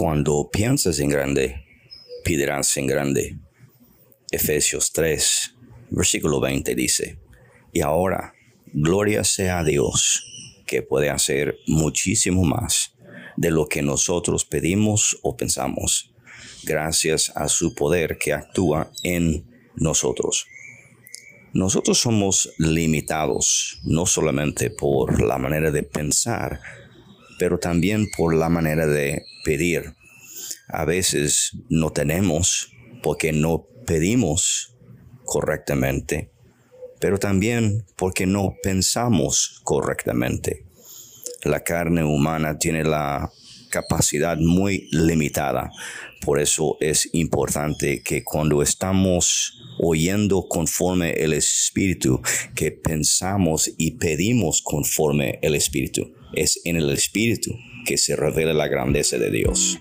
Cuando piensas en grande, pedirás en grande. Efesios 3, versículo 20 dice, y ahora, gloria sea a Dios, que puede hacer muchísimo más de lo que nosotros pedimos o pensamos, gracias a su poder que actúa en nosotros. Nosotros somos limitados no solamente por la manera de pensar, pero también por la manera de pedir. A veces no tenemos porque no pedimos correctamente, pero también porque no pensamos correctamente. La carne humana tiene la capacidad muy limitada. Por eso es importante que cuando estamos oyendo conforme el Espíritu, que pensamos y pedimos conforme el Espíritu. Es en el Espíritu que se revela la grandeza de Dios.